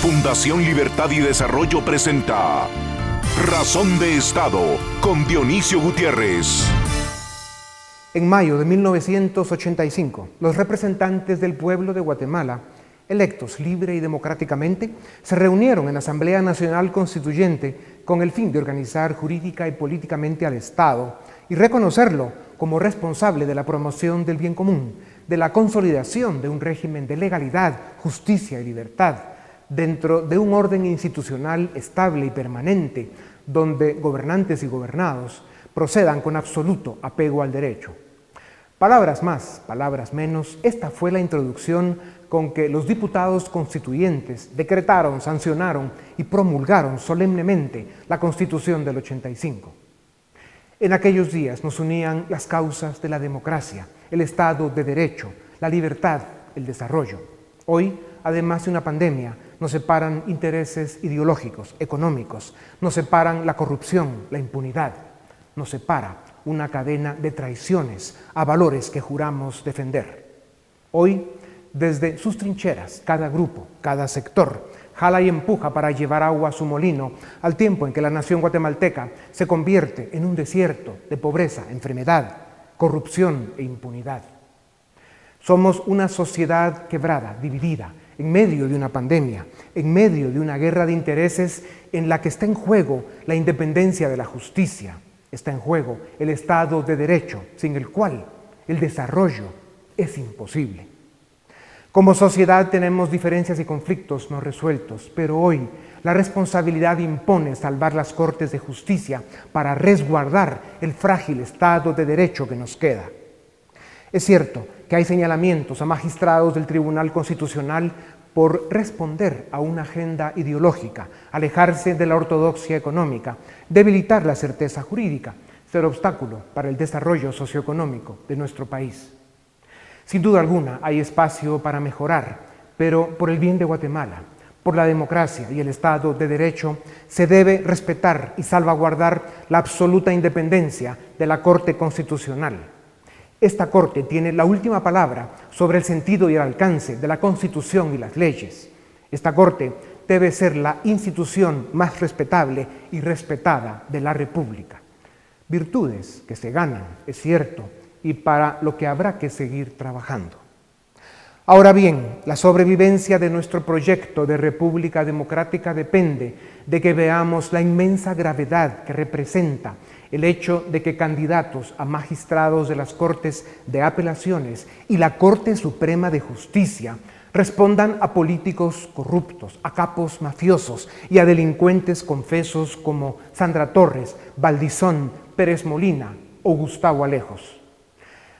Fundación Libertad y Desarrollo presenta Razón de Estado con Dionisio Gutiérrez. En mayo de 1985, los representantes del pueblo de Guatemala, electos libre y democráticamente, se reunieron en Asamblea Nacional Constituyente con el fin de organizar jurídica y políticamente al Estado y reconocerlo como responsable de la promoción del bien común, de la consolidación de un régimen de legalidad, justicia y libertad dentro de un orden institucional estable y permanente, donde gobernantes y gobernados procedan con absoluto apego al derecho. Palabras más, palabras menos, esta fue la introducción con que los diputados constituyentes decretaron, sancionaron y promulgaron solemnemente la Constitución del 85. En aquellos días nos unían las causas de la democracia, el Estado de Derecho, la libertad, el desarrollo. Hoy, además de una pandemia, nos separan intereses ideológicos, económicos, nos separan la corrupción, la impunidad, nos separa una cadena de traiciones a valores que juramos defender. Hoy, desde sus trincheras, cada grupo, cada sector, jala y empuja para llevar agua a su molino, al tiempo en que la nación guatemalteca se convierte en un desierto de pobreza, enfermedad, corrupción e impunidad. Somos una sociedad quebrada, dividida, en medio de una pandemia, en medio de una guerra de intereses en la que está en juego la independencia de la justicia, está en juego el Estado de Derecho, sin el cual el desarrollo es imposible. Como sociedad tenemos diferencias y conflictos no resueltos, pero hoy la responsabilidad impone salvar las Cortes de Justicia para resguardar el frágil Estado de Derecho que nos queda. Es cierto que hay señalamientos a magistrados del Tribunal Constitucional por responder a una agenda ideológica, alejarse de la ortodoxia económica, debilitar la certeza jurídica, ser obstáculo para el desarrollo socioeconómico de nuestro país. Sin duda alguna hay espacio para mejorar, pero por el bien de Guatemala, por la democracia y el Estado de Derecho, se debe respetar y salvaguardar la absoluta independencia de la Corte Constitucional esta Corte tiene la última palabra sobre el sentido y el alcance de la Constitución y las leyes. Esta Corte debe ser la institución más respetable y respetada de la República. Virtudes que se ganan, es cierto, y para lo que habrá que seguir trabajando. Ahora bien, la sobrevivencia de nuestro proyecto de República Democrática depende de que veamos la inmensa gravedad que representa el hecho de que candidatos a magistrados de las Cortes de Apelaciones y la Corte Suprema de Justicia respondan a políticos corruptos, a capos mafiosos y a delincuentes confesos como Sandra Torres, Valdizón, Pérez Molina o Gustavo Alejos.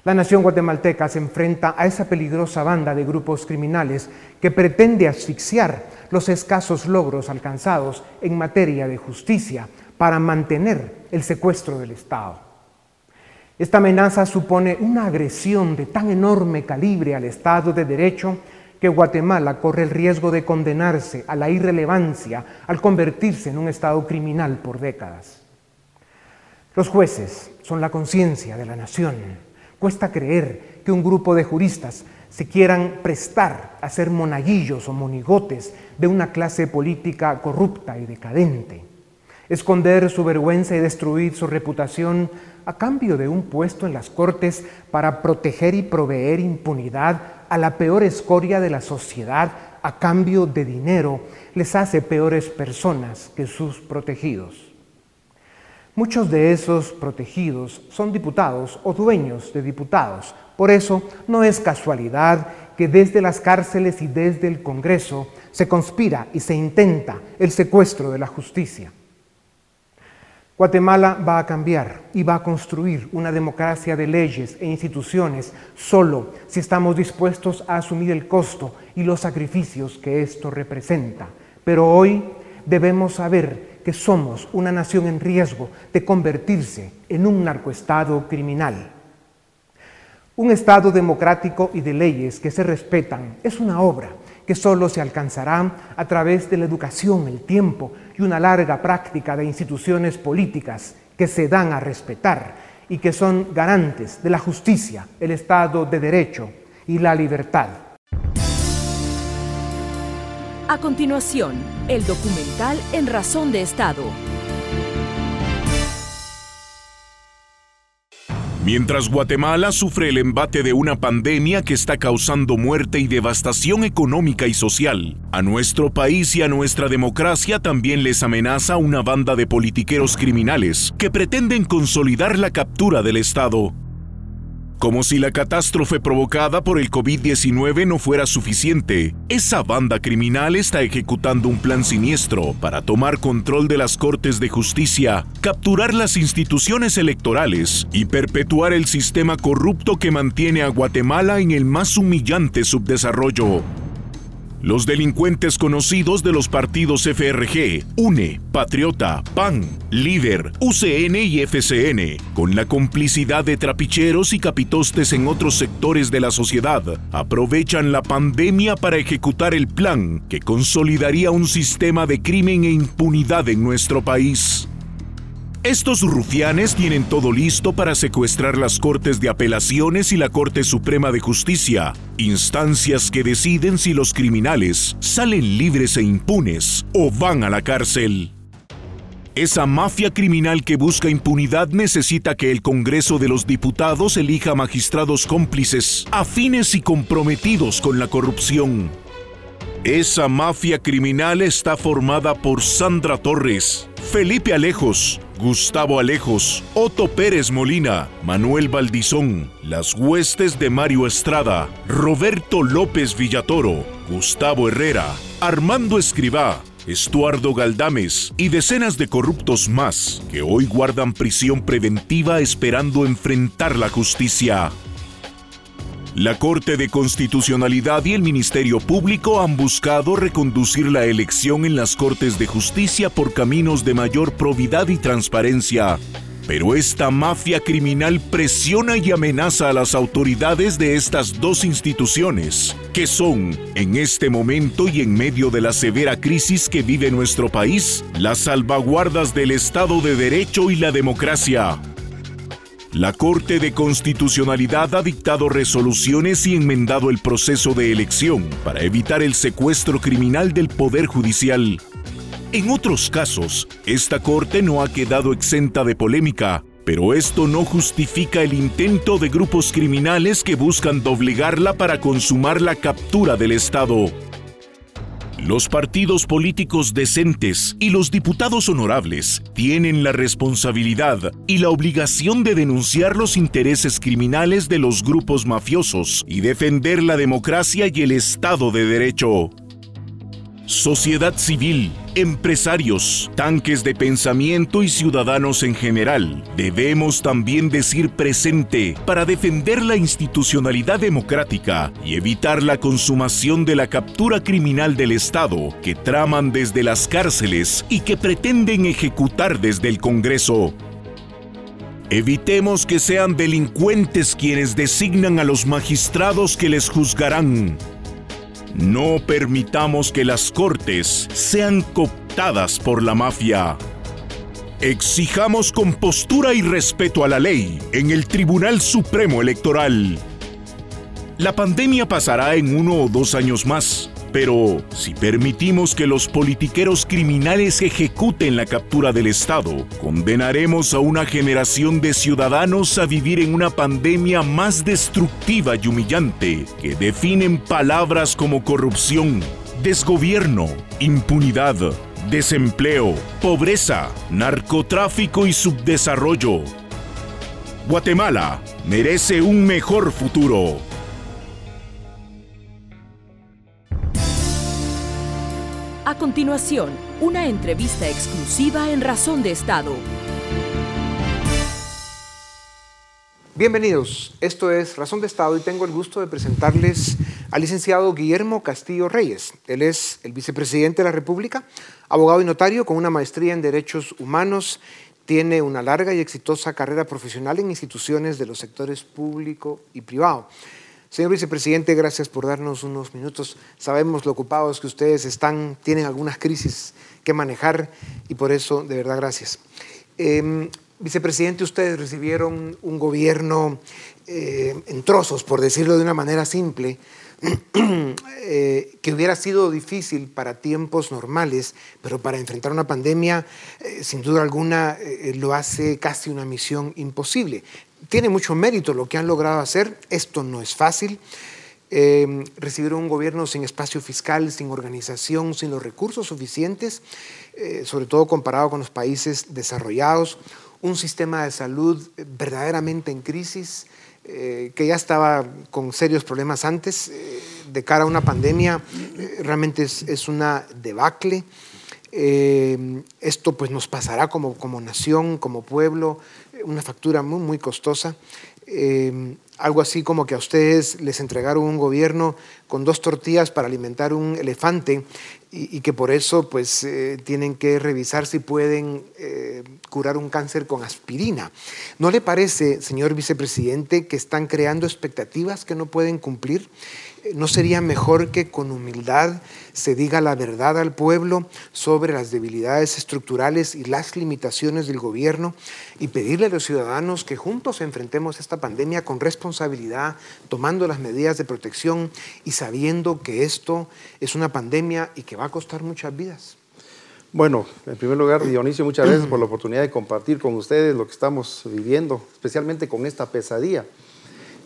La nación guatemalteca se enfrenta a esa peligrosa banda de grupos criminales que pretende asfixiar los escasos logros alcanzados en materia de justicia para mantener el secuestro del Estado. Esta amenaza supone una agresión de tan enorme calibre al Estado de Derecho que Guatemala corre el riesgo de condenarse a la irrelevancia al convertirse en un Estado criminal por décadas. Los jueces son la conciencia de la nación. Cuesta creer que un grupo de juristas se quieran prestar a ser monaguillos o monigotes de una clase política corrupta y decadente esconder su vergüenza y destruir su reputación a cambio de un puesto en las cortes para proteger y proveer impunidad a la peor escoria de la sociedad a cambio de dinero, les hace peores personas que sus protegidos. Muchos de esos protegidos son diputados o dueños de diputados. Por eso no es casualidad que desde las cárceles y desde el Congreso se conspira y se intenta el secuestro de la justicia. Guatemala va a cambiar y va a construir una democracia de leyes e instituciones solo si estamos dispuestos a asumir el costo y los sacrificios que esto representa. Pero hoy debemos saber que somos una nación en riesgo de convertirse en un narcoestado criminal. Un Estado democrático y de leyes que se respetan es una obra que solo se alcanzará a través de la educación, el tiempo y una larga práctica de instituciones políticas que se dan a respetar y que son garantes de la justicia, el Estado de Derecho y la libertad. A continuación, el documental En Razón de Estado. Mientras Guatemala sufre el embate de una pandemia que está causando muerte y devastación económica y social, a nuestro país y a nuestra democracia también les amenaza una banda de politiqueros criminales que pretenden consolidar la captura del Estado. Como si la catástrofe provocada por el COVID-19 no fuera suficiente, esa banda criminal está ejecutando un plan siniestro para tomar control de las Cortes de Justicia, capturar las instituciones electorales y perpetuar el sistema corrupto que mantiene a Guatemala en el más humillante subdesarrollo. Los delincuentes conocidos de los partidos FRG, UNE, Patriota, PAN, Líder, UCN y FCN, con la complicidad de trapicheros y capitostes en otros sectores de la sociedad, aprovechan la pandemia para ejecutar el plan que consolidaría un sistema de crimen e impunidad en nuestro país. Estos rufianes tienen todo listo para secuestrar las Cortes de Apelaciones y la Corte Suprema de Justicia, instancias que deciden si los criminales salen libres e impunes o van a la cárcel. Esa mafia criminal que busca impunidad necesita que el Congreso de los Diputados elija magistrados cómplices, afines y comprometidos con la corrupción. Esa mafia criminal está formada por Sandra Torres, Felipe Alejos, Gustavo Alejos, Otto Pérez Molina, Manuel Valdizón, las huestes de Mario Estrada, Roberto López Villatoro, Gustavo Herrera, Armando Escribá, Estuardo Galdames y decenas de corruptos más que hoy guardan prisión preventiva esperando enfrentar la justicia. La Corte de Constitucionalidad y el Ministerio Público han buscado reconducir la elección en las Cortes de Justicia por caminos de mayor probidad y transparencia. Pero esta mafia criminal presiona y amenaza a las autoridades de estas dos instituciones, que son, en este momento y en medio de la severa crisis que vive nuestro país, las salvaguardas del Estado de Derecho y la democracia. La Corte de Constitucionalidad ha dictado resoluciones y enmendado el proceso de elección para evitar el secuestro criminal del Poder Judicial. En otros casos, esta Corte no ha quedado exenta de polémica, pero esto no justifica el intento de grupos criminales que buscan doblegarla para consumar la captura del Estado. Los partidos políticos decentes y los diputados honorables tienen la responsabilidad y la obligación de denunciar los intereses criminales de los grupos mafiosos y defender la democracia y el Estado de Derecho sociedad civil, empresarios, tanques de pensamiento y ciudadanos en general. Debemos también decir presente para defender la institucionalidad democrática y evitar la consumación de la captura criminal del Estado que traman desde las cárceles y que pretenden ejecutar desde el Congreso. Evitemos que sean delincuentes quienes designan a los magistrados que les juzgarán. No permitamos que las cortes sean cooptadas por la mafia. Exijamos compostura y respeto a la ley en el Tribunal Supremo Electoral. La pandemia pasará en uno o dos años más. Pero si permitimos que los politiqueros criminales ejecuten la captura del Estado, condenaremos a una generación de ciudadanos a vivir en una pandemia más destructiva y humillante que definen palabras como corrupción, desgobierno, impunidad, desempleo, pobreza, narcotráfico y subdesarrollo. Guatemala merece un mejor futuro. Continuación, una entrevista exclusiva en Razón de Estado. Bienvenidos, esto es Razón de Estado y tengo el gusto de presentarles al licenciado Guillermo Castillo Reyes. Él es el vicepresidente de la República, abogado y notario con una maestría en Derechos Humanos. Tiene una larga y exitosa carrera profesional en instituciones de los sectores público y privado. Señor vicepresidente, gracias por darnos unos minutos. Sabemos lo ocupados que ustedes están, tienen algunas crisis que manejar y por eso, de verdad, gracias. Em, vicepresidente, ustedes recibieron un gobierno eh, en trozos, por decirlo de una manera simple, eh, que hubiera sido difícil para tiempos normales, pero para enfrentar una pandemia, eh, sin duda alguna, lo hace casi una misión imposible. Tiene mucho mérito lo que han logrado hacer, esto no es fácil. recibir un gobierno sin espacio fiscal, sin organización, sin los recursos suficientes, sobre todo comparado con los países desarrollados, un sistema de salud verdaderamente en crisis, eh, que ya estaba con serios problemas antes, eh, de cara a una pandemia, eh, realmente es, una debacle. Esto pues nos pasará como, como nación, como pueblo, una factura muy, muy costosa. algo así como que a ustedes les entregaron un gobierno con dos tortillas para alimentar un elefante y, que por eso pues eh, tienen que revisar si pueden eh, curar un cáncer con aspirina. ¿No le parece, señor vicepresidente, que están creando expectativas que no pueden cumplir? ¿No sería mejor que con humildad se diga la verdad al pueblo sobre las debilidades estructurales y las limitaciones del gobierno y pedirle a los ciudadanos que juntos enfrentemos esta pandemia con responsabilidad, tomando las medidas de protección y sabiendo que esto es una pandemia y que va a costar muchas vidas? Bueno, en primer lugar, Dionisio, muchas gracias por la oportunidad de compartir con ustedes lo que estamos viviendo, especialmente con esta pesadilla.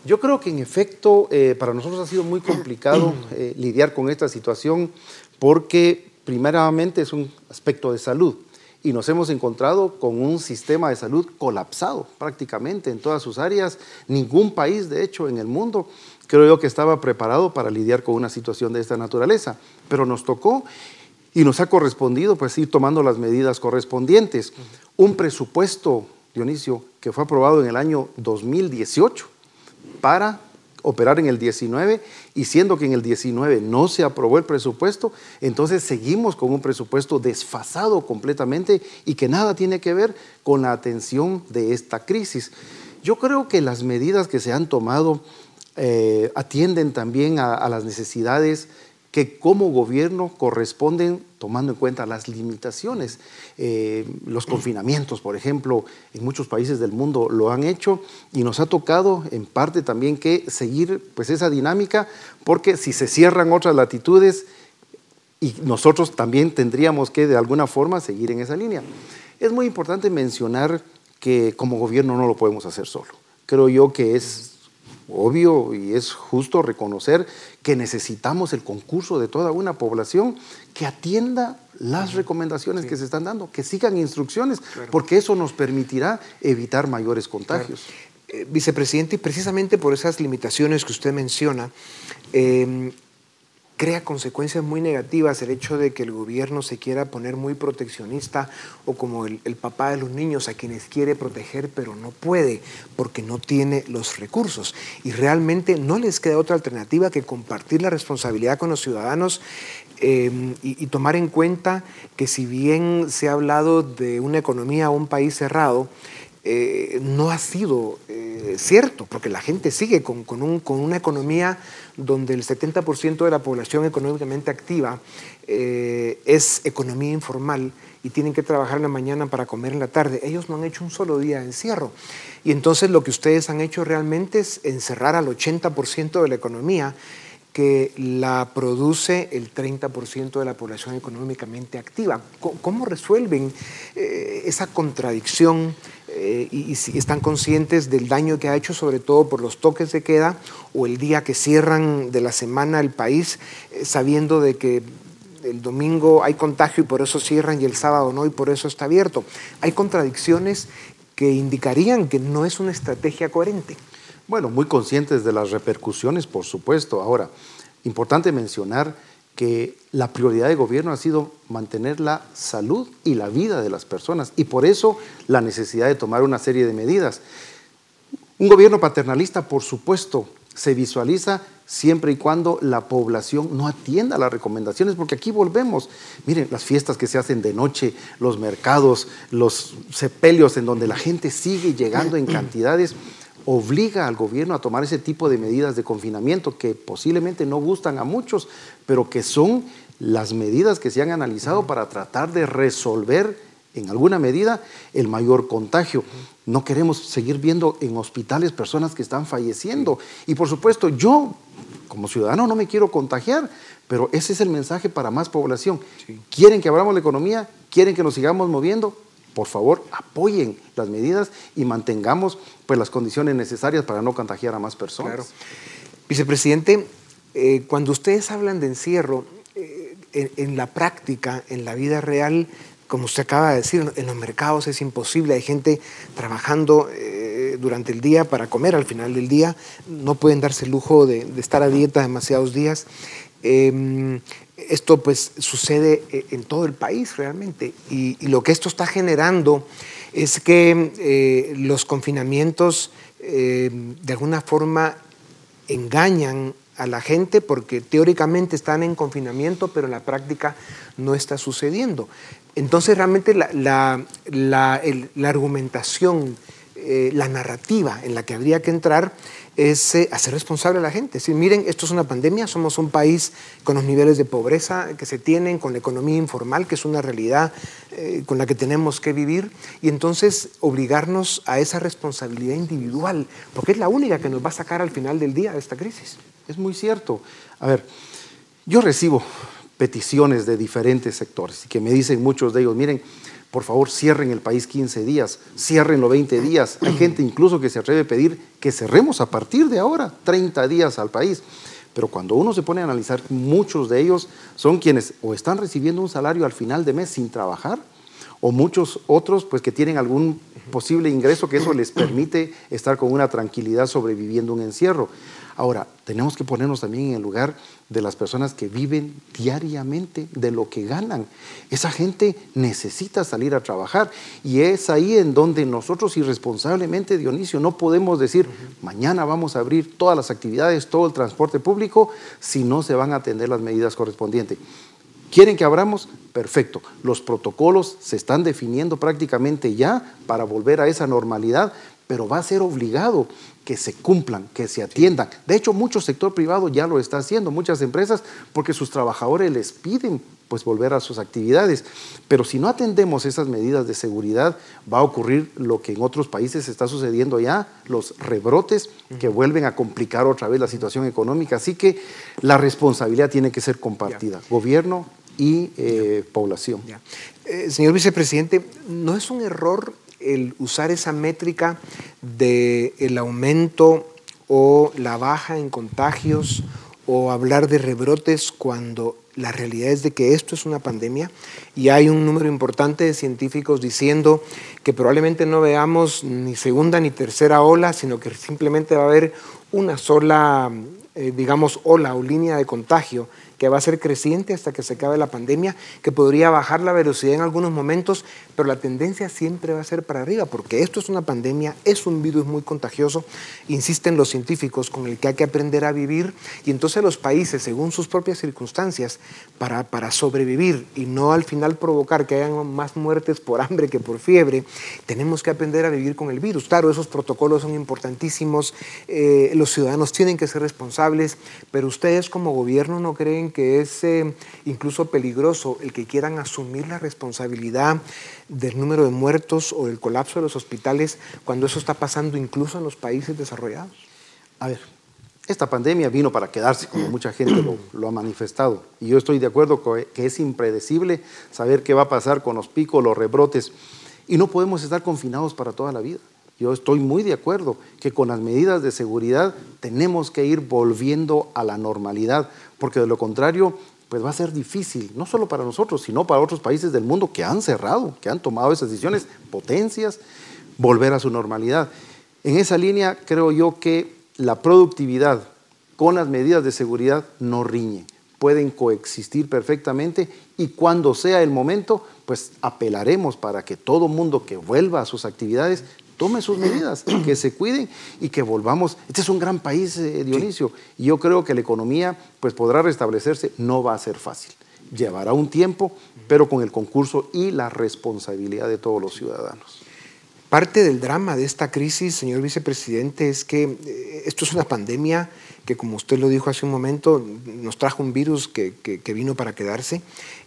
Yo creo que en efecto eh, para nosotros ha sido muy complicado eh, lidiar con esta situación porque primeramente es un aspecto de salud y nos hemos encontrado con un sistema de salud colapsado prácticamente en todas sus áreas. Ningún país, de hecho, en el mundo creo yo que estaba preparado para lidiar con una situación de esta naturaleza, pero nos tocó y nos ha correspondido pues ir tomando las medidas correspondientes. Un presupuesto, Dionisio, que fue aprobado en el año 2018 para operar en el 19 y siendo que en el 19 no se aprobó el presupuesto, entonces seguimos con un presupuesto desfasado completamente y que nada tiene que ver con la atención de esta crisis. Yo creo que las medidas que se han tomado eh, atienden también a las necesidades que como gobierno corresponden tomando en cuenta las limitaciones. Eh, los confinamientos, por ejemplo, en muchos países del mundo lo han hecho y nos ha tocado en parte también que seguir pues, esa dinámica, porque si se cierran otras latitudes, y nosotros también tendríamos que de alguna forma seguir en esa línea. Es muy importante mencionar que como gobierno no lo podemos hacer solo. Creo yo que es obvio y es justo reconocer que necesitamos el concurso de toda una población que atienda las recomendaciones que se están dando, que sigan instrucciones, porque eso nos permitirá evitar mayores contagios. Eh, vicepresidente, y precisamente por esas limitaciones que usted menciona, eh, crea consecuencias muy negativas el hecho de que el gobierno se quiera poner muy proteccionista o como el, papá de los niños a quienes quiere proteger pero no puede porque no tiene los recursos. Y realmente no les queda otra alternativa que compartir la responsabilidad con los ciudadanos em, y, tomar en cuenta que si bien se ha hablado de una economía o un país cerrado, eh, no ha sido eh, cierto, porque la gente sigue con, un, con una economía donde el 70% de la población económicamente activa eh, es economía informal y tienen que trabajar en la mañana para comer en la tarde. Ellos no han hecho un solo día de encierro. Y entonces lo que ustedes han hecho realmente es encerrar al 80% de la economía que la produce el 30% de la población económicamente activa. ¿Cómo resuelven esa contradicción eh, y, si están conscientes del daño que ha hecho, sobre todo por los toques de queda o el día que cierran de la semana el país, eh, sabiendo de que el domingo hay contagio y por eso cierran y el sábado no y por eso está abierto? Hay contradicciones que indicarían que no es una estrategia coherente. Bueno, muy conscientes de las repercusiones, por supuesto. Ahora, importante mencionar que la prioridad de gobierno ha sido mantener la salud y la vida de las personas y por eso la necesidad de tomar una serie de medidas. Un gobierno paternalista, por supuesto, se visualiza siempre y cuando la población no atienda las recomendaciones, porque aquí volvemos. Miren, las fiestas que se hacen de noche, los mercados, los sepelios en donde la gente sigue llegando en cantidades obliga al gobierno a tomar ese tipo de medidas de confinamiento que posiblemente no gustan a muchos, pero que son las medidas que se han analizado para tratar de resolver en alguna medida el mayor contagio. No queremos seguir viendo en hospitales personas que están falleciendo. Y por supuesto, yo como ciudadano no me quiero contagiar, pero ese es el mensaje para más población. ¿Quieren que abramos la economía? ¿Quieren que nos sigamos moviendo? Por favor, apoyen las medidas y mantengamos pues, las condiciones necesarias para no contagiar a más personas. Vicepresidente, eh, cuando ustedes hablan de encierro, eh, en, la práctica, en la vida real, como usted acaba de decir, en los mercados es imposible, hay gente trabajando eh, durante el día para comer al final del día, no pueden darse el lujo de, estar a dieta demasiados días. Esto pues sucede eh, en todo el país realmente y, lo que esto está generando es que eh, los confinamientos de alguna forma engañan a la gente porque teóricamente están en confinamiento, pero en la práctica no está sucediendo. Entonces realmente la, argumentación, eh, la narrativa en la que habría que entrar es eh, hacer responsable a la gente. Si miren, esto es una pandemia, somos un país con los niveles de pobreza que se tienen, con la economía informal, que es una realidad eh, con la que tenemos que vivir, y entonces obligarnos a esa responsabilidad individual, porque es la única que nos va a sacar al final del día de esta crisis. Es muy cierto. A ver, yo recibo peticiones de diferentes sectores y que me dicen muchos de ellos, miren, por favor cierren el país 15 días, cierren los 20 días. Hay gente incluso que se atreve a pedir que cerremos a partir de ahora 30 días al país. Pero cuando uno se pone a analizar, muchos de ellos son quienes o están recibiendo un salario al final de mes sin trabajar, o muchos otros pues que tienen algún posible ingreso que eso les permite estar con una tranquilidad sobreviviendo un encierro. Ahora, tenemos que ponernos también en el lugar de las personas que viven diariamente de lo que ganan. Esa gente necesita salir a trabajar y es ahí en donde nosotros irresponsablemente, Dionisio, no podemos decir, mañana vamos a abrir todas las actividades, todo el transporte público, si no se van a atender las medidas correspondientes. ¿Quieren que abramos? Perfecto. Los protocolos se están definiendo prácticamente ya para volver a esa normalidad, pero va a ser obligado que se cumplan, que se atiendan. De hecho, mucho sector privado ya lo está haciendo, muchas empresas, porque sus trabajadores les piden pues volver a sus actividades. Pero si no atendemos esas medidas de seguridad, va a ocurrir lo que en otros países está sucediendo ya, los rebrotes que vuelven a complicar otra vez la situación económica. Así que la responsabilidad tiene que ser compartida, gobierno y eh, población. Eh, señor vicepresidente, ¿no es un error el usar esa métrica del el aumento o la baja en contagios o hablar de rebrotes cuando la realidad es de que esto es una pandemia. Y hay un número importante de científicos diciendo que probablemente no veamos ni segunda ni tercera ola, sino que simplemente va a haber una sola, eh, digamos, ola o línea de contagio que va a ser creciente hasta que se acabe la pandemia, que podría bajar la velocidad en algunos momentos, pero la tendencia siempre va a ser para arriba, porque esto es una pandemia, es un virus muy contagioso, insisten los científicos, con el que hay que aprender a vivir, y entonces los países, según sus propias circunstancias, para, para sobrevivir y no al final provocar que hayan más muertes por hambre que por fiebre, tenemos que aprender a vivir con el virus. Claro, esos protocolos son importantísimos, eh, los ciudadanos tienen que ser responsables, pero ustedes como gobierno no creen que es eh, incluso peligroso el que quieran asumir la responsabilidad del número de muertos o del colapso de los hospitales cuando eso está pasando incluso en los países desarrollados? A ver, esta pandemia vino para quedarse, como mucha gente lo, ha manifestado. Y yo estoy de acuerdo que es impredecible saber qué va a pasar con los picos, los rebrotes. Y no podemos estar confinados para toda la vida. Yo estoy muy de acuerdo que con las medidas de seguridad tenemos que ir volviendo a la normalidad, porque de lo contrario, pues va a ser difícil, no solo para nosotros, sino para otros países del mundo que han cerrado, que han tomado esas decisiones, potencias, volver a su normalidad. En esa línea creo yo que la productividad con las medidas de seguridad no riñe, pueden coexistir perfectamente y cuando sea el momento, pues apelaremos para que todo mundo que vuelva a sus actividades tome sus medidas, que se cuiden y que volvamos. Este es un gran país, eh, Dionisio, y yo creo que la economía pues podrá restablecerse, no va a ser fácil. Llevará un tiempo, pero con el concurso y la responsabilidad de todos los ciudadanos. Parte del drama de esta crisis, señor vicepresidente, es que eh, esto es una pandemia que como usted lo dijo hace un momento, nos trajo un virus que, vino para quedarse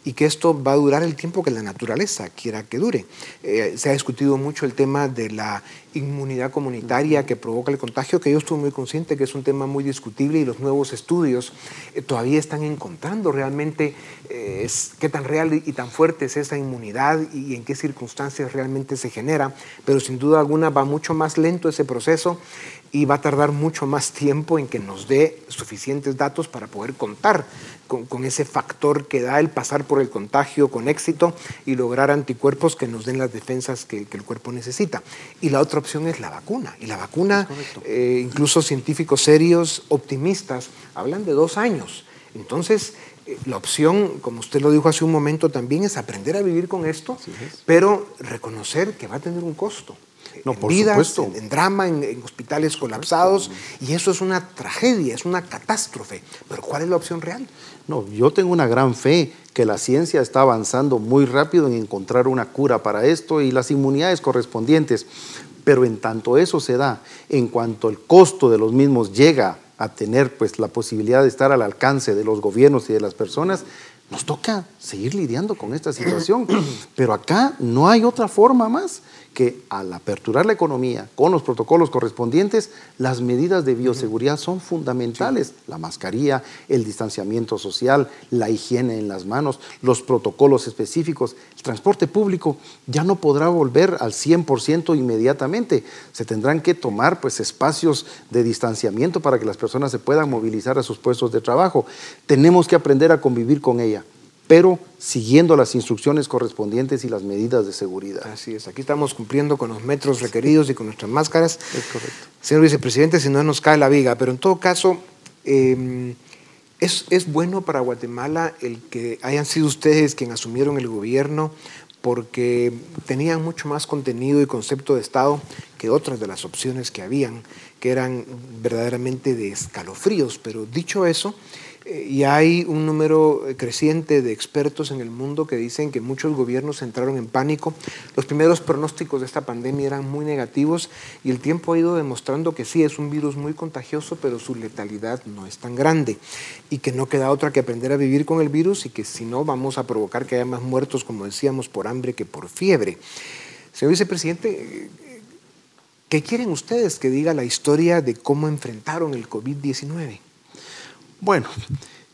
y que esto va a durar el tiempo que la naturaleza quiera que dure. Eh, se ha discutido mucho el tema de la inmunidad comunitaria que provoca el contagio, que yo estuve muy consciente que es un tema muy discutible y los nuevos estudios eh, todavía están encontrando realmente eh, qué tan real y tan fuerte es esa inmunidad y en qué circunstancias realmente se genera, pero sin duda alguna va mucho más lento ese proceso y va a tardar mucho más tiempo en que nos dé suficientes datos para poder contar con, ese factor que da el pasar por el contagio con éxito y lograr anticuerpos que nos den las defensas que, el cuerpo necesita. Y la otra opción es la vacuna. Y la vacuna, eh, incluso científicos serios, optimistas, hablan de dos años. Entonces, eh, la opción, como usted lo dijo hace un momento, también es aprender a vivir con esto, pero reconocer que va a tener un costo no, en vidas, en, drama, en, hospitales colapsados, y eso es una tragedia, es una catástrofe. Pero ¿cuál es la opción real? No, yo tengo una gran fe que la ciencia está avanzando muy rápido en encontrar una cura para esto y las inmunidades correspondientes. Pero en tanto eso se da, en cuanto el costo de los mismos llega a tener pues la posibilidad de estar al alcance de los gobiernos y de las personas, nos toca seguir lidiando con esta situación. Pero acá no hay otra forma más que al aperturar la economía con los protocolos correspondientes, las medidas de bioseguridad son fundamentales. La mascarilla, el distanciamiento social, la higiene en las manos, los protocolos específicos. El transporte público ya no podrá volver al 100% inmediatamente. Se tendrán que tomar pues, espacios de distanciamiento para que las personas se puedan movilizar a sus puestos de trabajo. Tenemos que aprender a convivir con ella pero siguiendo las instrucciones correspondientes y las medidas de seguridad. Así es, aquí estamos cumpliendo con los metros requeridos y con nuestras máscaras. Es correcto. Señor vicepresidente, si no nos cae la viga, pero en todo caso, em, es, es, bueno para Guatemala el que hayan sido ustedes quienes asumieron el gobierno porque tenían mucho más contenido y concepto de Estado que otras de las opciones que habían, que eran verdaderamente de escalofríos. Pero dicho eso, y hay un número creciente de expertos en el mundo que dicen que muchos gobiernos entraron en pánico. Los primeros pronósticos de esta pandemia eran muy negativos y el tiempo ha ido demostrando que sí, es un virus muy contagioso, pero su letalidad no es tan grande y que no queda otra que aprender a vivir con el virus y que si no vamos a provocar que haya más muertos, como decíamos, por hambre que por fiebre. Señor vicepresidente, ¿qué quieren ustedes que diga la historia de cómo enfrentaron el COVID-19? Bueno,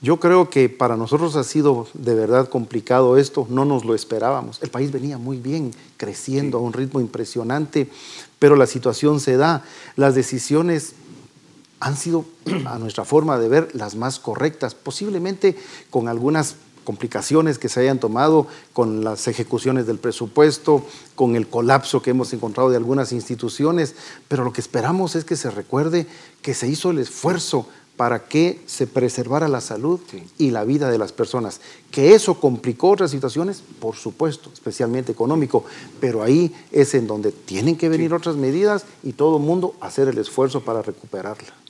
yo creo que para nosotros ha sido de verdad complicado esto, no nos lo esperábamos. El país venía muy bien, creciendo a un ritmo impresionante, pero la situación se da. Las decisiones han sido, a nuestra forma de ver, las más correctas, posiblemente con algunas complicaciones que se hayan tomado con las ejecuciones del presupuesto, con el colapso que hemos encontrado de algunas instituciones, pero lo que esperamos es que se recuerde que se hizo el esfuerzo para que se preservara la salud y la vida de las personas. Que eso complicó otras situaciones, por supuesto, especialmente económico, pero ahí es en donde tienen que venir otras medidas y todo el mundo hacer el esfuerzo para recuperarla.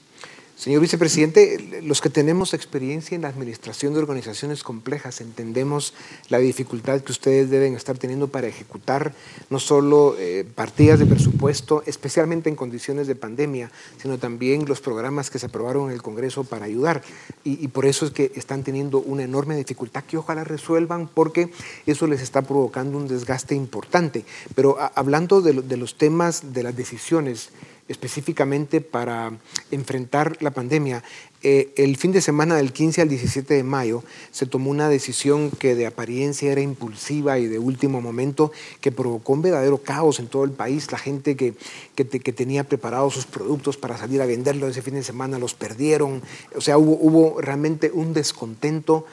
Señor vicepresidente, los que tenemos experiencia en la administración de organizaciones complejas entendemos la dificultad que ustedes deben estar teniendo para ejecutar no solo eh, partidas de presupuesto, especialmente en condiciones de pandemia, sino también los programas que se aprobaron en el Congreso para ayudar. Y, por eso es que están teniendo una enorme dificultad que ojalá resuelvan porque eso les está provocando un desgaste importante. Pero hablando de los temas de las decisiones, específicamente para enfrentar la pandemia. Eh, el fin de semana del 15 al 17 de mayo se tomó una decisión que de apariencia era impulsiva y de último momento, que provocó un verdadero caos en todo el país. La gente que, que, tenía preparados sus productos para salir a venderlos ese fin de semana los perdieron. O sea, hubo, hubo realmente un descontento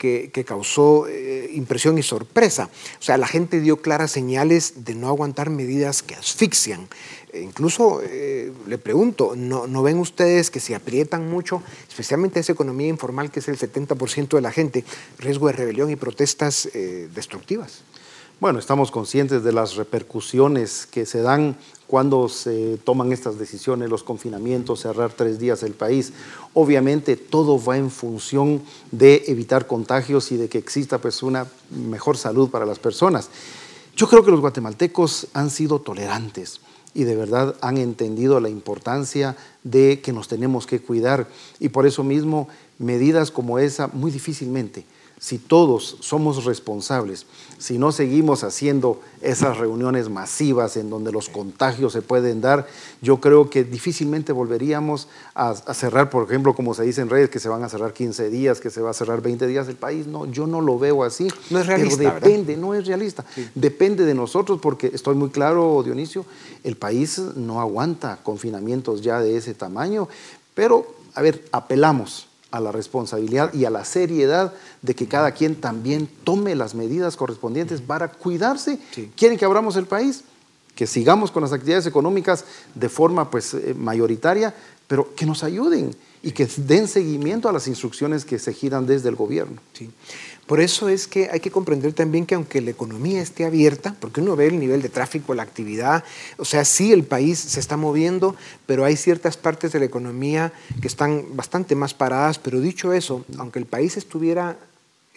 que, causó eh, impresión y sorpresa. O sea, la gente dio claras señales de no aguantar medidas que asfixian. E incluso eh, le pregunto, ¿no, ven ustedes que si aprietan mucho, especialmente esa economía informal que es el 70% de la gente, riesgo de rebelión y protestas eh, destructivas? Bueno, estamos conscientes de las repercusiones que se dan cuando se toman estas decisiones, los confinamientos, cerrar tres días el país. Obviamente todo va en función de evitar contagios y de que exista pues una mejor salud para las personas. Yo creo que los guatemaltecos han sido tolerantes y de verdad han entendido la importancia de que nos tenemos que cuidar. Y por eso mismo, medidas como esa muy difícilmente si todos somos responsables, si no seguimos haciendo esas reuniones masivas en donde los contagios se pueden dar, yo creo que difícilmente volveríamos a, cerrar, por ejemplo, como se dice en redes, que se van a cerrar 15 días, que se va a cerrar 20 días el país. No, yo no lo veo así. No es realista. Pero depende, no es realista. Depende de nosotros, porque estoy muy claro, Dionisio, el país no aguanta confinamientos ya de ese tamaño, pero, a ver, apelamos a la responsabilidad y a la seriedad de que cada quien también tome las medidas correspondientes para cuidarse. ¿Quieren que abramos el país? Que sigamos con las actividades económicas de forma pues, eh, mayoritaria, pero que nos ayuden y que den seguimiento a las instrucciones que se giran desde el gobierno. Sí. Por eso es que hay que comprender también que aunque la economía esté abierta, porque uno ve el nivel de tráfico, la actividad, o sea, sí el país se está moviendo, pero hay ciertas partes de la economía que están bastante más paradas, pero dicho eso, aunque el país estuviera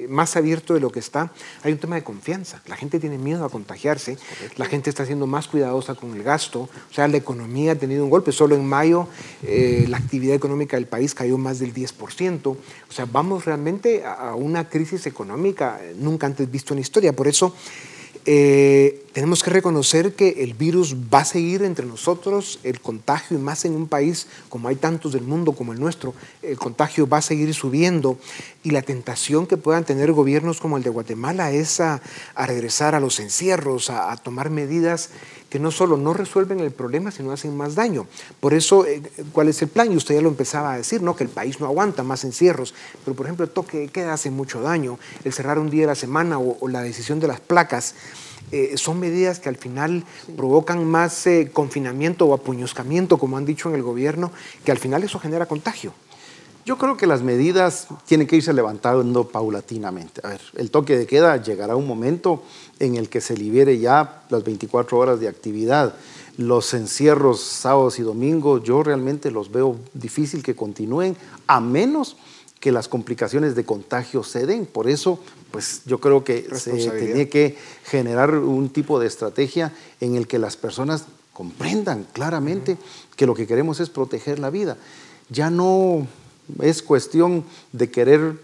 más abierto de lo que está, hay un tema de confianza. La gente tiene miedo a contagiarse, la gente está siendo más cuidadosa con el gasto, o sea, la economía ha tenido un golpe. Solo en mayo eh, la actividad económica del país cayó más del 10%. O sea, vamos realmente a una crisis económica nunca antes visto en la historia. Por eso eh, tenemos que reconocer que el virus va a seguir entre nosotros, el contagio, y más en un país como hay tantos del mundo como el nuestro, el contagio va a seguir subiendo. Y la tentación que puedan tener gobiernos como el de Guatemala es a, regresar a los encierros, a, tomar medidas que no solo no resuelven el problema, sino hacen más daño. Por eso, eh, ¿cuál es el plan? Y usted ya lo empezaba a decir, ¿no? Que el país no aguanta más encierros. Pero, por ejemplo, el toque de queda hace mucho daño, el cerrar un día de la semana o, la decisión de las placas. Eh, son medidas que al final provocan más eh, confinamiento o apuñoscamiento, como han dicho en el gobierno, que al final eso genera contagio. Yo creo que las medidas tienen que irse levantando paulatinamente. A ver, el toque de queda llegará un momento en el que se libere ya las 24 horas de actividad. Los encierros sábados y domingos, yo realmente los veo difícil que continúen, a menos que las complicaciones de contagio se den. Por eso, pues yo creo que se tiene que generar un tipo de estrategia en el que las personas comprendan claramente que lo que queremos es proteger la vida. Ya no es cuestión de querer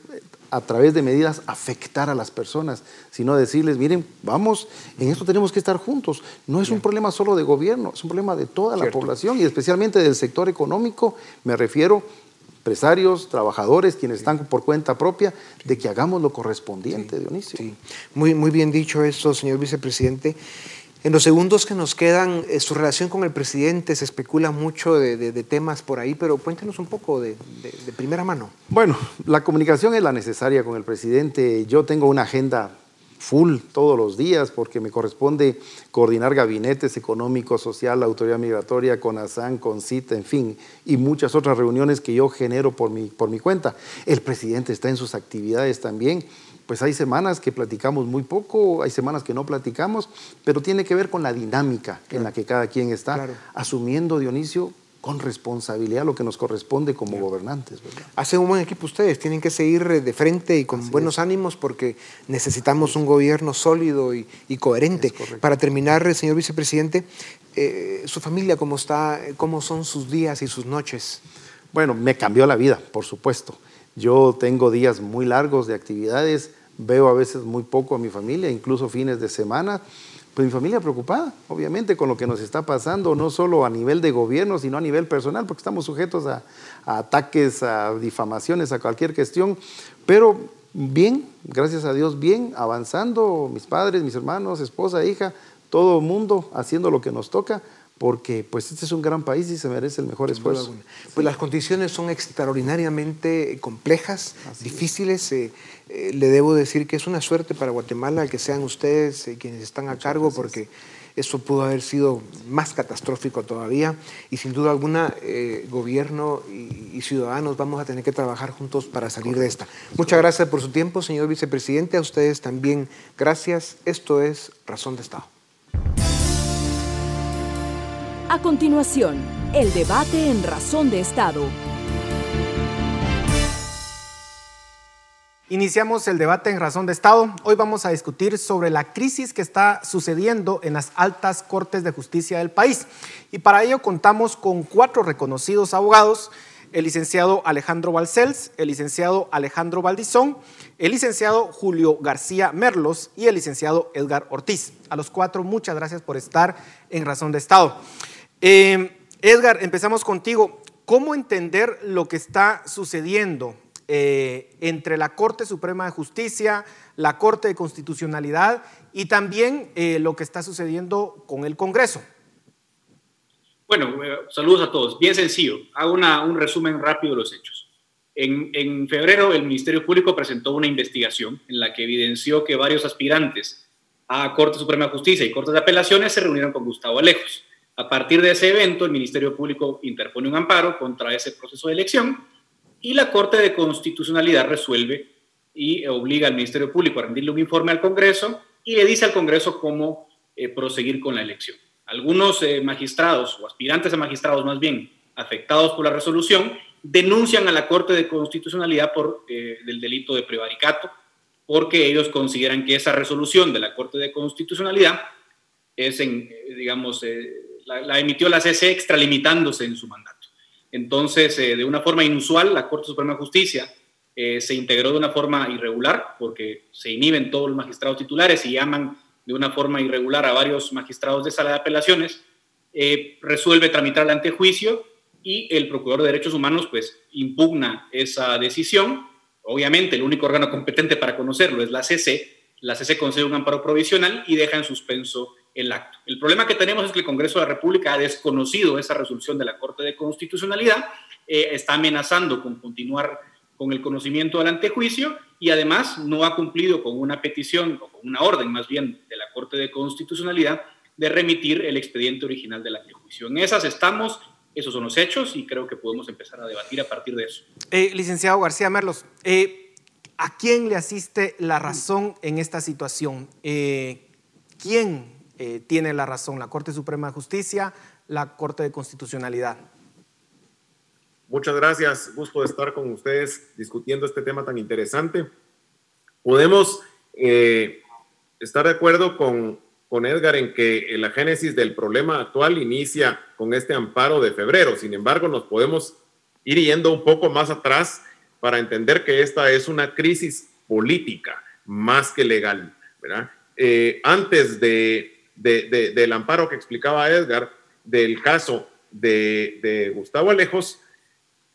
a través de medidas afectar a las personas, sino decirles, miren, vamos, en esto tenemos que estar juntos. No es un problema solo de gobierno, es un problema de toda la población y especialmente del sector económico, me refiero empresarios, trabajadores, quienes están por cuenta propia, de que hagamos lo correspondiente, Dionisio. Muy, muy bien dicho eso, señor vicepresidente. En los segundos que nos quedan, eh, su relación con el presidente, se especula mucho de, temas por ahí, pero cuéntenos un poco de, primera mano. Bueno, la comunicación es la necesaria con el presidente. Yo tengo una agenda full todos los días porque me corresponde coordinar gabinetes económicos, social, autoridad migratoria, con ASAN, con CITA, en fin, y muchas otras reuniones que yo genero por mi cuenta. El presidente está en sus actividades también pues hay semanas que platicamos muy poco, hay semanas que no platicamos, pero tiene que ver con la dinámica en la que cada quien está asumiendo, Dionisio, con responsabilidad lo que nos corresponde como gobernantes. Hace un buen equipo ustedes, tienen que seguir de frente y con buenos ánimos porque necesitamos un gobierno sólido y, coherente. Para terminar, señor vicepresidente, eh, su familia, ¿cómo está? ¿Cómo son sus días y sus noches? Bueno, me cambió la vida, por supuesto. Yo tengo días muy largos de actividades, veo a veces muy poco a mi familia, incluso fines de semana. Pues mi familia preocupada, obviamente, con lo que nos está pasando, no solo a nivel de gobierno, sino a nivel personal, porque estamos sujetos a, ataques, a difamaciones, a cualquier cuestión. Pero bien, gracias a Dios, bien, avanzando, mis padres, mis hermanos, esposa, hija, todo mundo haciendo lo que nos toca porque pues este es un gran país y se merece el mejor esfuerzo. Pues las condiciones son extraordinariamente complejas, difíciles. Eh, eh, le debo decir que es una suerte para Guatemala que sean ustedes eh, quienes están a cargo, porque eso pudo haber sido más catastrófico todavía. Y sin duda alguna, gobierno y, ciudadanos vamos a tener que trabajar juntos para salir de esta. Muchas gracias por su tiempo, señor vicepresidente. A ustedes también gracias. Esto es Razón de Estado. A continuación, el debate en Razón de Estado. Iniciamos el debate en Razón de Estado. Hoy vamos a discutir sobre la crisis que está sucediendo en las altas cortes de justicia del país. Y para ello contamos con cuatro reconocidos abogados, el licenciado Alejandro Balcells, el licenciado Alejandro Valdizón, el licenciado Julio García Merlos y el licenciado Edgar Ortiz. A los cuatro, muchas gracias por estar en Razón de Estado. Eh, Edgar, empezamos contigo. ¿Cómo entender lo que está sucediendo eh, entre la Corte Suprema de Justicia, la Corte de Constitucionalidad y también eh, lo que está sucediendo con el Congreso. Bueno, eh, saludos a todos. Bien sencillo. Hago un resumen rápido de los hechos. En, en, febrero, el Ministerio Público presentó una investigación en la que evidenció que varios aspirantes a Corte Suprema de Justicia y Cortes de Apelaciones se reunieron con Gustavo Alejos. A partir de ese evento, el Ministerio Público interpone un amparo contra ese proceso de elección y la Corte de Constitucionalidad resuelve y obliga al Ministerio Público a rendirle un informe al Congreso y le dice al Congreso cómo eh, proseguir con la elección. Algunos eh, magistrados o aspirantes a magistrados más bien afectados por la resolución denuncian a la Corte de Constitucionalidad por eh, del delito de prevaricato porque ellos consideran que esa resolución de la Corte de Constitucionalidad es en, digamos, la, emitió la CC extralimitándose en su mandato. Entonces, eh, de una forma inusual, la Corte Suprema de Justicia eh, se integró de una forma irregular, porque se inhiben todos los magistrados titulares y llaman de una forma irregular a varios magistrados de sala de apelaciones, eh, resuelve tramitar el antejuicio y el Procurador de Derechos Humanos pues impugna esa decisión. Obviamente el único órgano competente para conocerlo es la CC. La CC concede un amparo provisional y deja en suspenso el acto. El problema que tenemos es que el Congreso de la República ha desconocido esa resolución de la Corte de Constitucionalidad, eh, está amenazando con continuar con el conocimiento del antejuicio y además no ha cumplido con una petición o con una orden más bien de la Corte de Constitucionalidad de remitir el expediente original del antejuicio. En esas estamos, esos son los hechos y creo que podemos empezar a debatir a partir de eso. Eh, licenciado García Merlos, eh, ¿a quién le asiste la razón en esta situación? ¿Quién eh, tiene la razón la Corte Suprema de Justicia, la Corte de Constitucionalidad. Muchas gracias, gusto de estar con ustedes discutiendo este tema tan interesante. Podemos eh, estar de acuerdo con, con Edgar en que la génesis del problema actual inicia con este amparo de febrero. Sin embargo, nos podemos ir yendo un poco más atrás para entender que esta es una crisis política más que legal. Eh, antes de del amparo que explicaba Edgar del caso de, Gustavo Alejos,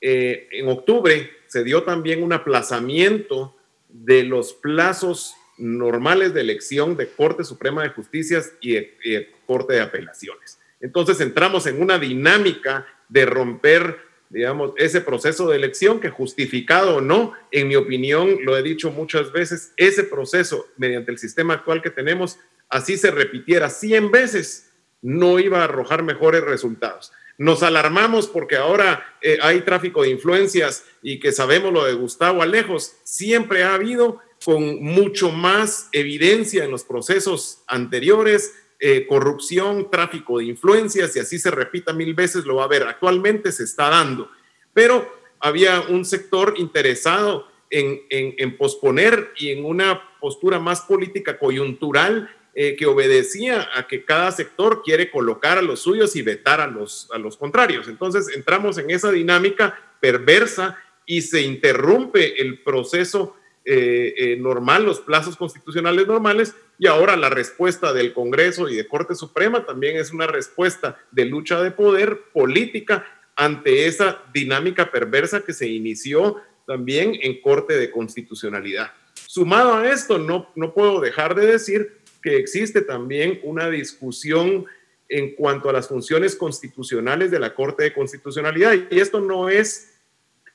eh, en octubre se dio también un aplazamiento de los plazos normales de elección de Corte Suprema de Justicia y, y Corte de Apelaciones. Entonces entramos en una dinámica de romper, digamos, ese proceso de elección que justificado o no, en mi opinión, lo he dicho muchas veces, ese proceso mediante el sistema actual que tenemos así se repitiera 100 veces, no iba a arrojar mejores resultados. Nos alarmamos porque ahora eh, hay tráfico de influencias y que sabemos lo de Gustavo Alejos. Siempre ha habido con mucho más evidencia en los procesos anteriores, eh, corrupción, tráfico de influencias, y así se repita mil veces, lo va a ver. Actualmente se está dando, pero había un sector interesado en, en posponer y en una postura más política coyuntural eh, que obedecía a que cada sector quiere colocar a los suyos y vetar a los, a los contrarios. Entonces entramos en esa dinámica perversa y se interrumpe el proceso eh, eh, normal, los plazos constitucionales normales, y ahora la respuesta del Congreso y de Corte Suprema también es una respuesta de lucha de poder política ante esa dinámica perversa que se inició también en Corte de Constitucionalidad. Sumado a esto, no, no puedo dejar de decir que existe también una discusión en cuanto a las funciones constitucionales de la Corte de Constitucionalidad. Y esto no es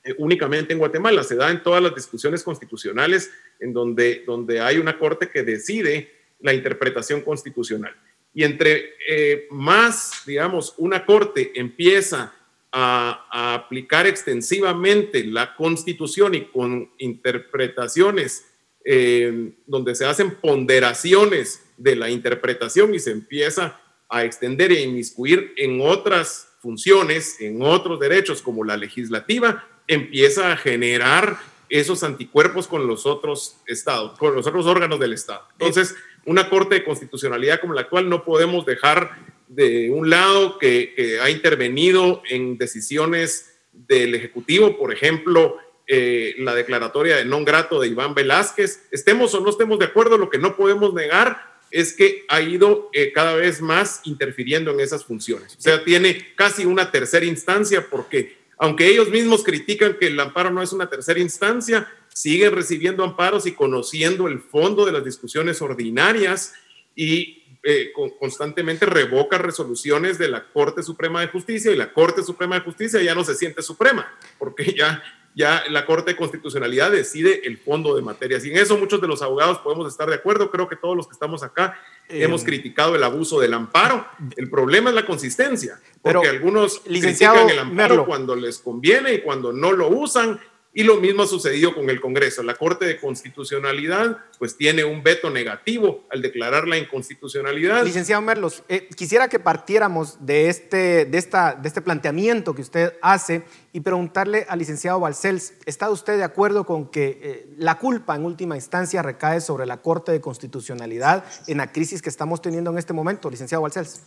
eh, únicamente en Guatemala, se da en todas las discusiones constitucionales en donde, donde hay una Corte que decide la interpretación constitucional. Y entre eh, más, digamos, una Corte empieza a, a, aplicar extensivamente la Constitución y con interpretaciones eh, donde se hacen ponderaciones de la interpretación y se empieza a extender e inmiscuir en otras funciones, en otros derechos como la legislativa, empieza a generar esos anticuerpos con los otros estados, con los otros órganos del Estado. Entonces, una Corte de Constitucionalidad como la actual no podemos dejar de un lado que, ha intervenido en decisiones del Ejecutivo, por ejemplo, eh, la declaratoria de non grato de Iván Velázquez. Estemos o no estemos de acuerdo, lo que no podemos negar es que ha ido eh, cada vez más interfiriendo en esas funciones. O sea, tiene casi una tercera instancia porque aunque ellos mismos critican que el amparo no es una tercera instancia, siguen recibiendo amparos y conociendo el fondo de las discusiones ordinarias y eh, constantemente revoca resoluciones de la Corte Suprema de Justicia y la Corte Suprema de Justicia ya no se siente suprema, porque ya, ya la Corte de Constitucionalidad decide el fondo de materias. Y en eso muchos de los abogados podemos estar de acuerdo, creo que todos los que estamos acá eh, hemos criticado el abuso del amparo. El problema es la consistencia, porque algunos critican el amparo cuando les conviene y cuando no lo usan y lo mismo ha sucedido con el Congreso. La Corte de Constitucionalidad pues tiene un veto negativo al declarar la inconstitucionalidad. Licenciado Merlos, eh, quisiera que partiéramos de este, de, esta, de este planteamiento que usted hace y preguntarle al licenciado Balcells, ¿está usted de acuerdo con que eh, la culpa en última instancia recae sobre la Corte de Constitucionalidad en la crisis que estamos teniendo en este momento, licenciado Balcells?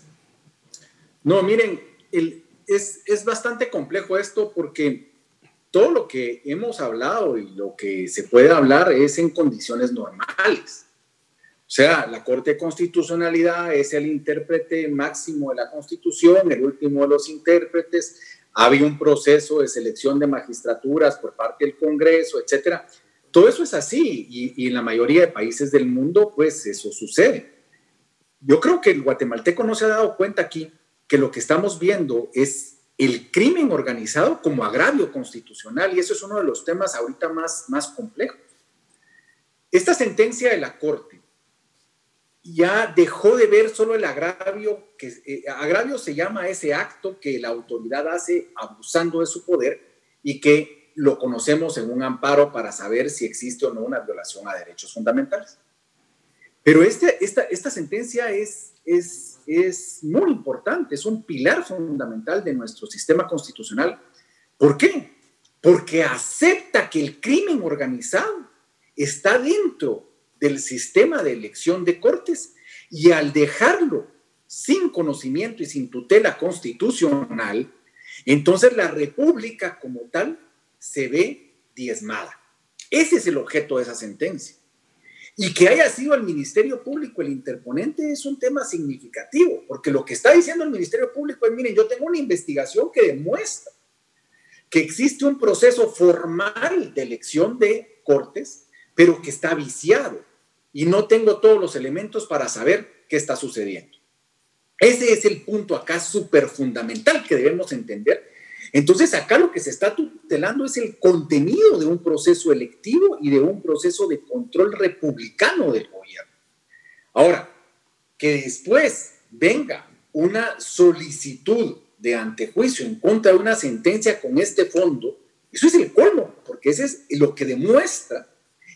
No, miren, el, es, es bastante complejo esto porque todo lo que hemos hablado y lo que se puede hablar es en condiciones normales. O sea, la Corte de Constitucionalidad es el intérprete máximo de la Constitución, el último de los intérpretes. Había un proceso de selección de magistraturas por parte del Congreso, etcétera. Todo eso es así y, y en la mayoría de países del mundo, pues eso sucede. Yo creo que el guatemalteco no se ha dado cuenta aquí que lo que estamos viendo es el crimen organizado como agravio constitucional, y eso es uno de los temas ahorita más, más complejos. Esta sentencia de la Corte ya dejó de ver solo el agravio, que eh, agravio se llama ese acto que la autoridad hace abusando de su poder y que lo conocemos en un amparo para saber si existe o no una violación a derechos fundamentales. Pero este, esta, esta sentencia es, es es muy importante, es un pilar fundamental de nuestro sistema constitucional. ¿Por qué? Porque acepta que el crimen organizado está dentro del sistema de elección de cortes y al dejarlo sin conocimiento y sin tutela constitucional, entonces la república como tal se ve diezmada. Ese es el objeto de esa sentencia. Y que haya sido el Ministerio Público el interponente es un tema significativo, porque lo que está diciendo el Ministerio Público es, miren, yo tengo una investigación que demuestra que existe un proceso formal de elección de cortes, pero que está viciado y no tengo todos los elementos para saber qué está sucediendo. Ese es el punto acá súper fundamental que debemos entender entonces, acá lo que se está tutelando es el contenido de un proceso electivo y de un proceso de control republicano del gobierno. Ahora, que después venga una solicitud de antejuicio en contra de una sentencia con este fondo, eso es el colmo, porque ese es lo que demuestra,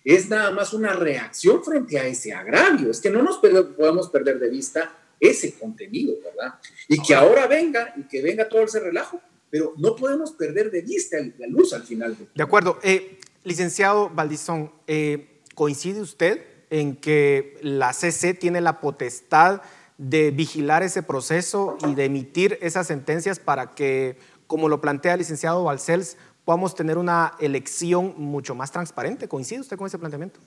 es nada más una reacción frente a ese agravio. Es que no nos podemos perder de vista ese contenido, ¿verdad? Y que ahora venga y que venga todo ese relajo pero no podemos perder de vista la luz al final. De acuerdo. Eh, licenciado Valdizón, eh, ¿coincide usted en que la CC tiene la potestad de vigilar ese proceso y de emitir esas sentencias para que, como lo plantea el licenciado Balcells, podamos tener una elección mucho más transparente? ¿Coincide usted con ese planteamiento?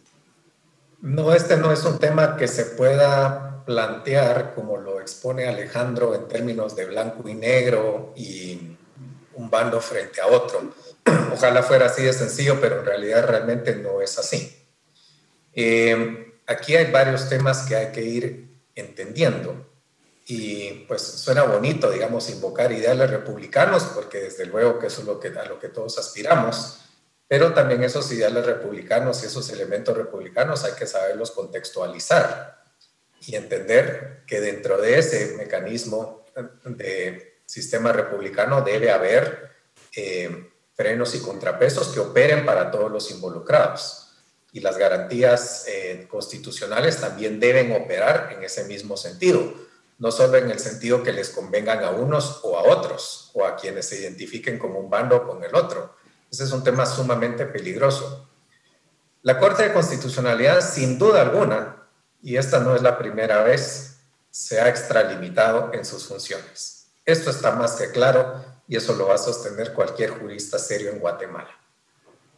No, este no es un tema que se pueda plantear como lo expone Alejandro en términos de blanco y negro y un bando frente a otro. Ojalá fuera así de sencillo, pero en realidad realmente no es así. Eh, aquí hay varios temas que hay que ir entendiendo. Y pues suena bonito, digamos, invocar ideales republicanos, porque desde luego que eso es lo que, a lo que todos aspiramos, pero también esos ideales republicanos y esos elementos republicanos hay que saberlos contextualizar y entender que dentro de ese mecanismo de sistema republicano debe haber eh, frenos y contrapesos que operen para todos los involucrados. Y las garantías eh, constitucionales también deben operar en ese mismo sentido, no solo en el sentido que les convengan a unos o a otros, o a quienes se identifiquen como un bando o con el otro. Ese es un tema sumamente peligroso. La Corte de Constitucionalidad, sin duda alguna, y esta no es la primera vez, se ha extralimitado en sus funciones. Esto está más que claro y eso lo va a sostener cualquier jurista serio en Guatemala.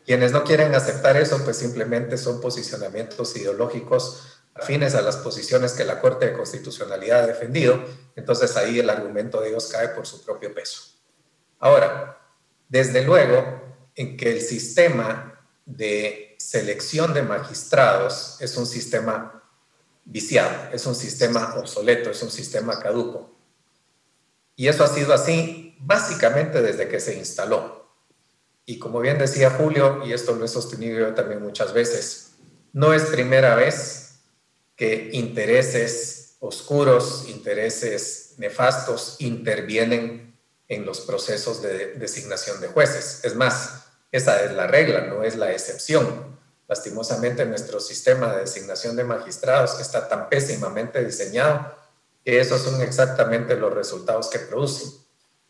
Quienes no quieren aceptar eso, pues simplemente son posicionamientos ideológicos afines a las posiciones que la Corte de Constitucionalidad ha defendido, entonces ahí el argumento de ellos cae por su propio peso. Ahora, desde luego, en que el sistema de selección de magistrados es un sistema viciado, es un sistema obsoleto, es un sistema caduco. Y eso ha sido así básicamente desde que se instaló. Y como bien decía Julio, y esto lo he sostenido yo también muchas veces, no es primera vez que intereses oscuros, intereses nefastos intervienen en los procesos de designación de jueces. Es más, esa es la regla, no es la excepción. Lastimosamente nuestro sistema de designación de magistrados está tan pésimamente diseñado que esos son exactamente los resultados que producen.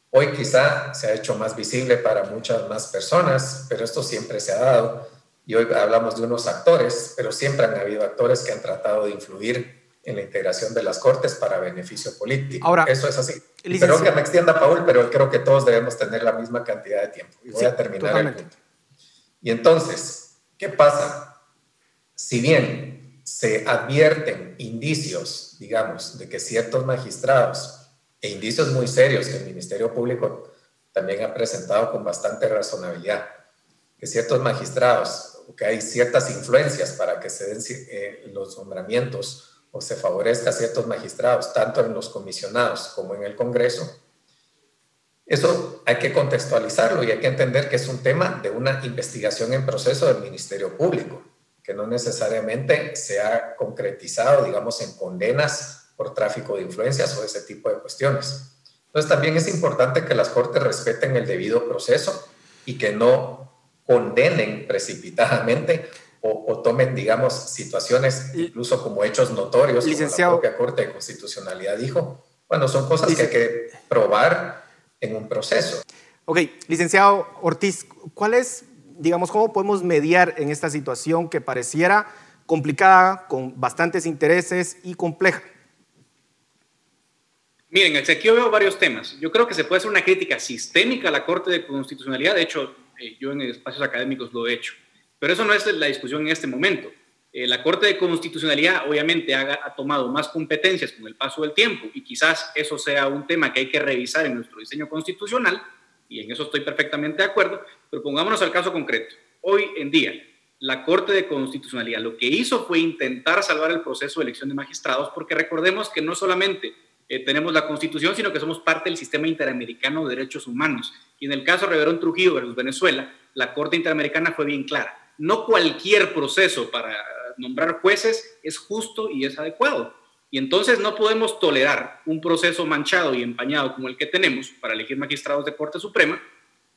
Hoy quizá se ha hecho más visible para muchas más personas, pero esto siempre se ha dado. Y hoy hablamos de unos actores, pero siempre han habido actores que han tratado de influir en la integración de las cortes para beneficio político. Ahora, eso es así. Espero que me extienda, Paul, pero creo que todos debemos tener la misma cantidad de tiempo. Y voy a terminar el punto. Y entonces, ¿qué pasa? Si bien se advierten indicios, digamos, de que ciertos magistrados, e indicios muy serios que el Ministerio Público también ha presentado con bastante razonabilidad, que ciertos magistrados, que hay ciertas influencias para que se den eh, los nombramientos o se favorezca a ciertos magistrados, tanto en los comisionados como en el Congreso, eso hay que contextualizarlo y hay que entender que es un tema de una investigación en proceso del Ministerio Público, que no necesariamente se ha concretizado, digamos, en condenas por tráfico de influencias o ese tipo de cuestiones. Entonces también es importante que las Cortes respeten el debido proceso y que no condenen precipitadamente o, tomen, digamos, situaciones incluso como hechos notorios, licenciado, como la propia Corte de Constitucionalidad dijo. Bueno, son cosas que hay que probar en un proceso. Ok, licenciado Ortiz, ¿cuál es, digamos, cómo podemos mediar en esta situación que pareciera complicada, con bastantes intereses y compleja? Miren, aquí yo veo varios temas. Yo creo que se puede hacer una crítica sistémica a la Corte de Constitucionalidad. De hecho, eh, yo en espacios académicos lo he hecho. Pero eso no es la discusión en este momento. Eh, la Corte de Constitucionalidad obviamente ha, tomado más competencias con el paso del tiempo y quizás eso sea un tema que hay que revisar en nuestro diseño constitucional y en eso estoy perfectamente de acuerdo, pero pongámonos al caso concreto. Hoy en día, la Corte de Constitucionalidad lo que hizo fue intentar salvar el proceso de elección de magistrados porque recordemos que no solamente eh, tenemos la Constitución, sino que somos parte del sistema interamericano de derechos humanos. Y en el caso de Reverón Trujillo versus Venezuela, la Corte Interamericana fue bien clara no cualquier proceso para nombrar jueces es justo y es adecuado. Y entonces no podemos tolerar un proceso manchado y empañado como el que tenemos para elegir magistrados de Corte Suprema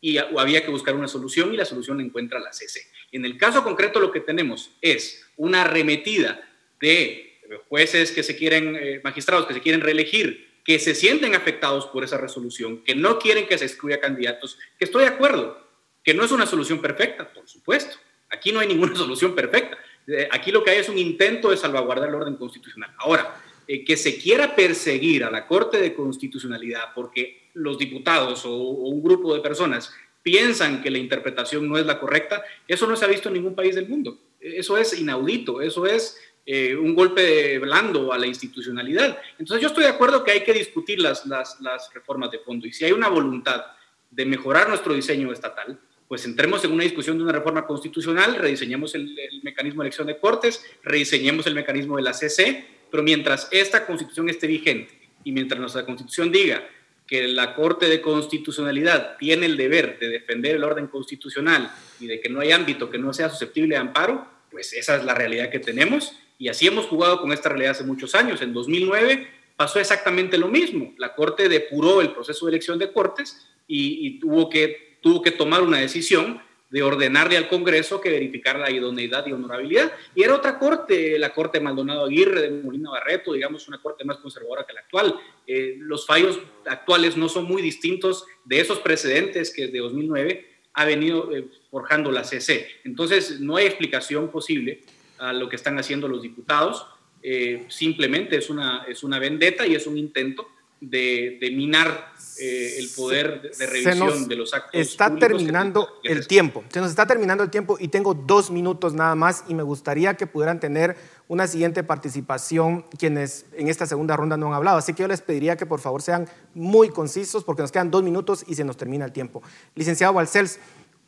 y había que buscar una solución y la solución la encuentra la CC. En el caso concreto lo que tenemos es una arremetida de jueces que se quieren, eh, magistrados que se quieren reelegir, que se sienten afectados por esa resolución, que no quieren que se excluya candidatos, que estoy de acuerdo, que no es una solución perfecta, por supuesto, Aquí no hay ninguna solución perfecta. Eh, aquí lo que hay es un intento de salvaguardar el orden constitucional. Ahora, eh, que se quiera perseguir a la Corte de Constitucionalidad porque los diputados o, un grupo de personas piensan que la interpretación no es la correcta, eso no se ha visto en ningún país del mundo. Eso es inaudito, eso es eh, un golpe blando a la institucionalidad. Entonces yo estoy de acuerdo que hay que discutir las, las, las reformas de fondo y si hay una voluntad de mejorar nuestro diseño estatal, pues entremos en una discusión de una reforma constitucional, rediseñemos el, mecanismo de elección de cortes, rediseñemos el mecanismo de la CC, pero mientras esta constitución esté vigente y mientras nuestra constitución diga que la Corte de Constitucionalidad tiene el deber de defender el orden constitucional y de que no hay ámbito que no sea susceptible de amparo, pues esa es la realidad que tenemos y así hemos jugado con esta realidad hace muchos años. En 2009 pasó exactamente lo mismo. La Corte depuró el proceso de elección de cortes y, tuvo que tuvo que tomar una decisión de ordenarle al Congreso que verificara la idoneidad y honorabilidad. Y era otra corte, la corte Maldonado Aguirre de Molina Barreto, digamos una corte más conservadora que la actual. Eh, los fallos actuales no son muy distintos de esos precedentes que de 2009 ha venido eh, forjando la CC. Entonces, no hay explicación posible a lo que están haciendo los diputados. Eh, simplemente es una, es una vendetta y es un intento de, minar eh, el poder de, revisión de los actos. Está terminando el tiempo. Se nos está terminando el tiempo y tengo dos minutos nada más y me gustaría que pudieran tener una siguiente participación quienes en esta segunda ronda no han hablado. Así que yo les pediría que por favor sean muy concisos porque nos quedan dos minutos y se nos termina el tiempo. Licenciado Balcells,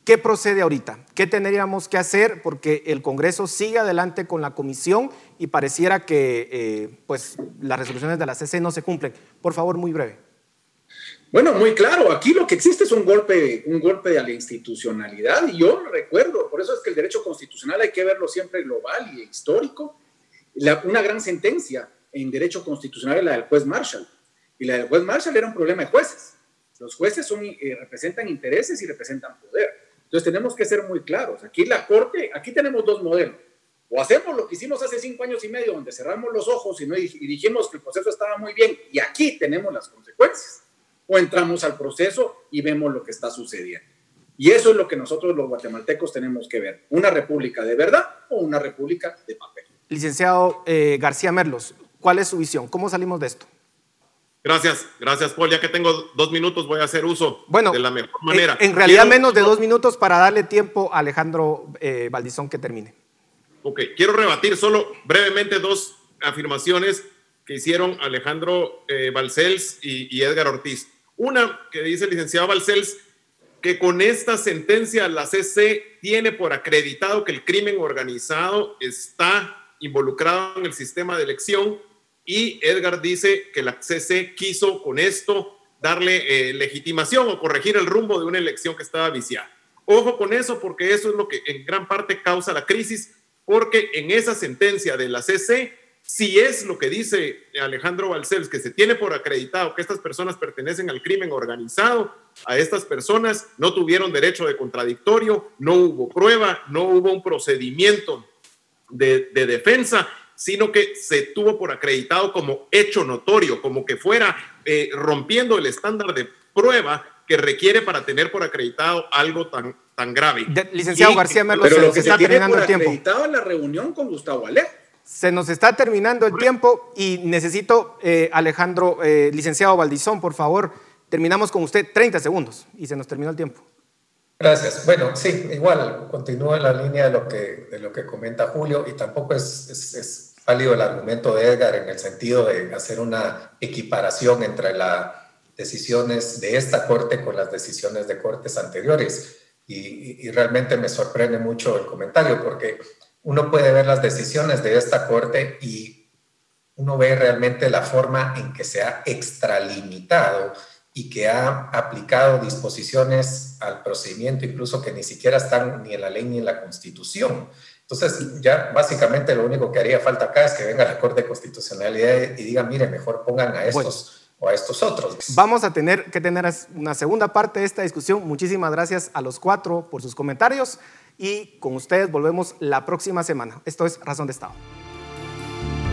¿qué procede ahorita? ¿Qué tendríamos que hacer? Porque el Congreso sigue adelante con la comisión y pareciera que eh, pues, las resoluciones de la CC no se cumplen. Por favor, muy breve. Bueno, muy claro, aquí lo que existe es un golpe, un golpe a la institucionalidad y yo recuerdo, por eso es que el derecho constitucional hay que verlo siempre global y histórico una gran sentencia en derecho constitucional es la del juez Marshall. Y la del juez Marshall era un problema de jueces. Los jueces son, eh, representan intereses y representan poder. Entonces tenemos que ser muy claros. Aquí la Corte, aquí tenemos dos modelos. O hacemos lo que hicimos hace cinco años y medio, donde cerramos los ojos y, no, y dijimos que el proceso estaba muy bien y aquí tenemos las consecuencias. O entramos al proceso y vemos lo que está sucediendo. Y eso es lo que nosotros los guatemaltecos tenemos que ver. Una república de verdad o una república de papel. Licenciado eh, García Merlos, ¿cuál es su visión? ¿Cómo salimos de esto? Gracias, gracias Paul. Ya que tengo dos minutos voy a hacer uso de la mejor manera. En, realidad menos de dos minutos para darle tiempo a Alejandro eh, Valdizón que termine. Ok, quiero rebatir solo brevemente dos afirmaciones que hicieron Alejandro eh, Balcells y, y, Edgar Ortiz. Una que dice el licenciado Balcells que con esta sentencia la CC tiene por acreditado que el crimen organizado está involucrado en el sistema de elección y Edgar dice que la CC quiso con esto darle eh, legitimación o corregir el rumbo de una elección que estaba viciada. Ojo con eso porque eso es lo que en gran parte causa la crisis, porque en esa sentencia de la CC, si es lo que dice Alejandro Balcells, que se tiene por acreditado que estas personas pertenecen al crimen organizado, a estas personas no tuvieron derecho de contradictorio, no hubo prueba, no hubo un procedimiento de, defensa, sino que se tuvo por acreditado como hecho notorio, como que fuera eh, rompiendo el estándar de prueba que requiere para tener por acreditado algo tan, tan grave. licenciado García Merlo, se, nos está terminando el tiempo. en la reunión con Gustavo Ale. Se nos está terminando el tiempo y necesito, eh, Alejandro, eh, licenciado Valdizón, por favor, terminamos con usted 30 segundos y se nos terminó el tiempo. Gracias. Bueno, sí, igual, continúa en la línea de lo que, de lo que comenta Julio y tampoco es, es, válido el argumento de Edgar en el sentido de hacer una equiparación entre las decisiones de esta corte con las decisiones de cortes anteriores. Y, y, realmente me sorprende mucho el comentario porque uno puede ver las decisiones de esta corte y uno ve realmente la forma en que se ha extralimitado y que ha aplicado disposiciones al procedimiento, incluso que ni siquiera están ni en la ley ni en la constitución. Entonces, ya básicamente lo único que haría falta acá es que venga la Corte de Constitucionalidad y diga, mire, mejor pongan a estos o a estos otros. Vamos a tener que tener una segunda parte de esta discusión. Muchísimas gracias a los cuatro por sus comentarios y con ustedes volvemos la próxima semana. Esto es Razón de Estado.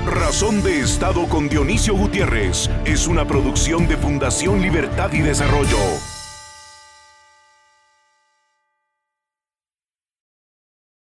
Razón de Estado con Dionisio Gutiérrez es una producción de Fundación Libertad y Desarrollo.